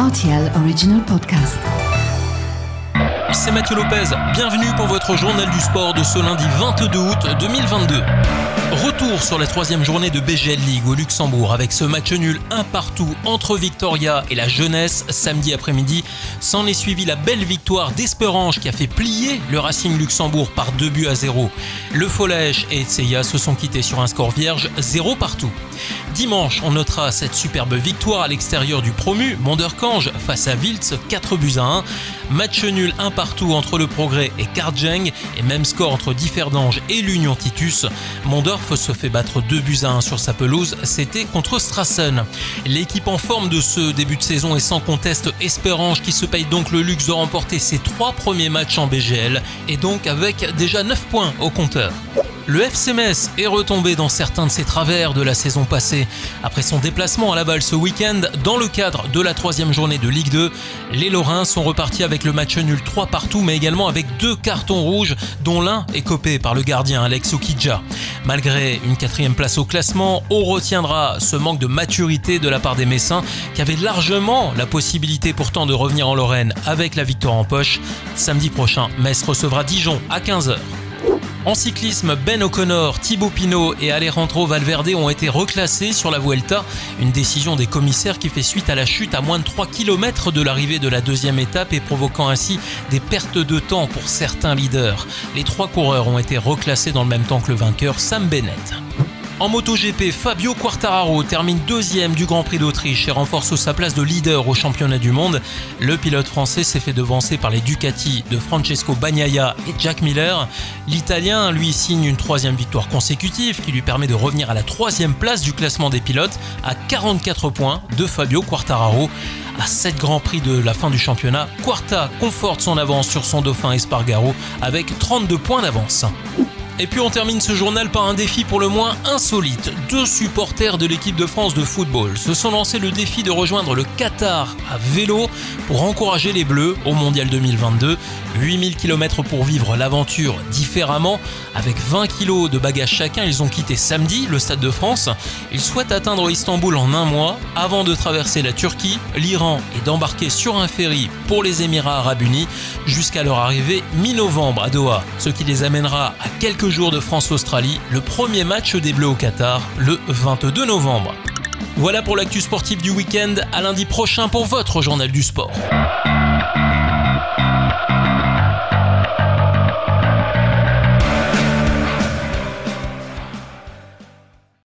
RTL. C'est Mathieu Lopez, bienvenue pour votre journal du sport de ce lundi 22 août 2022. Retour sur la troisième journée de BGL League au Luxembourg avec ce match nul un partout entre Victoria et la Jeunesse samedi après-midi. S'en est suivi la belle victoire d'Esperange qui a fait plier le Racing Luxembourg par deux buts à zéro. Le Folège et Etseya se sont quittés sur un score vierge, zéro partout. Dimanche, on notera cette superbe victoire à l'extérieur du promu, Monderkange, face à Wiltz, 4 buts à 1. Match nul un partout entre le Progrès et Kardjeng, et même score entre Differdange et l'Union Titus. Mondorf se fait battre 2 buts à 1 sur sa pelouse, c'était contre Strassen. L'équipe en forme de ce début de saison est sans conteste Espérange qui se paye donc le luxe de remporter ses trois premiers matchs en BGL, et donc avec déjà 9 points au compteur. Le FC Metz est retombé dans certains de ses travers de la saison passée. Après son déplacement à Laval ce week-end, dans le cadre de la troisième journée de Ligue 2, les Lorrains sont repartis avec le match nul 3 partout, mais également avec deux cartons rouges, dont l'un est copé par le gardien Alex Okidja. Malgré une quatrième place au classement, on retiendra ce manque de maturité de la part des Messins, qui avaient largement la possibilité pourtant de revenir en Lorraine avec la victoire en poche. Samedi prochain, Metz recevra Dijon à 15h. En cyclisme, Ben O'Connor, Thibaut Pinot et Alejandro Valverde ont été reclassés sur la Vuelta, une décision des commissaires qui fait suite à la chute à moins de 3 km de l'arrivée de la deuxième étape et provoquant ainsi des pertes de temps pour certains leaders. Les trois coureurs ont été reclassés dans le même temps que le vainqueur Sam Bennett. En MotoGP, Fabio Quartararo termine deuxième du Grand Prix d'Autriche et renforce sa place de leader au championnat du monde. Le pilote français s'est fait devancer par les Ducati de Francesco Bagnaia et Jack Miller. L'Italien, lui, signe une troisième victoire consécutive qui lui permet de revenir à la troisième place du classement des pilotes à 44 points de Fabio Quartararo. À 7 grands prix de la fin du championnat, Quarta conforte son avance sur son dauphin Espargaro avec 32 points d'avance. Et puis on termine ce journal par un défi pour le moins insolite. Deux supporters de l'équipe de France de football se sont lancés le défi de rejoindre le Qatar à vélo pour encourager les Bleus au Mondial 2022. 8000 km pour vivre l'aventure différemment. Avec 20 kg de bagages chacun, ils ont quitté samedi le Stade de France. Ils souhaitent atteindre Istanbul en un mois avant de traverser la Turquie, l'Iran et d'embarquer sur un ferry pour les Émirats arabes unis jusqu'à leur arrivée mi-novembre à Doha, ce qui les amènera à quelques jours de France-Australie, le premier match des Bleus au Qatar le 22 novembre. Voilà pour l'actu sportif du week-end, à lundi prochain pour votre journal du sport.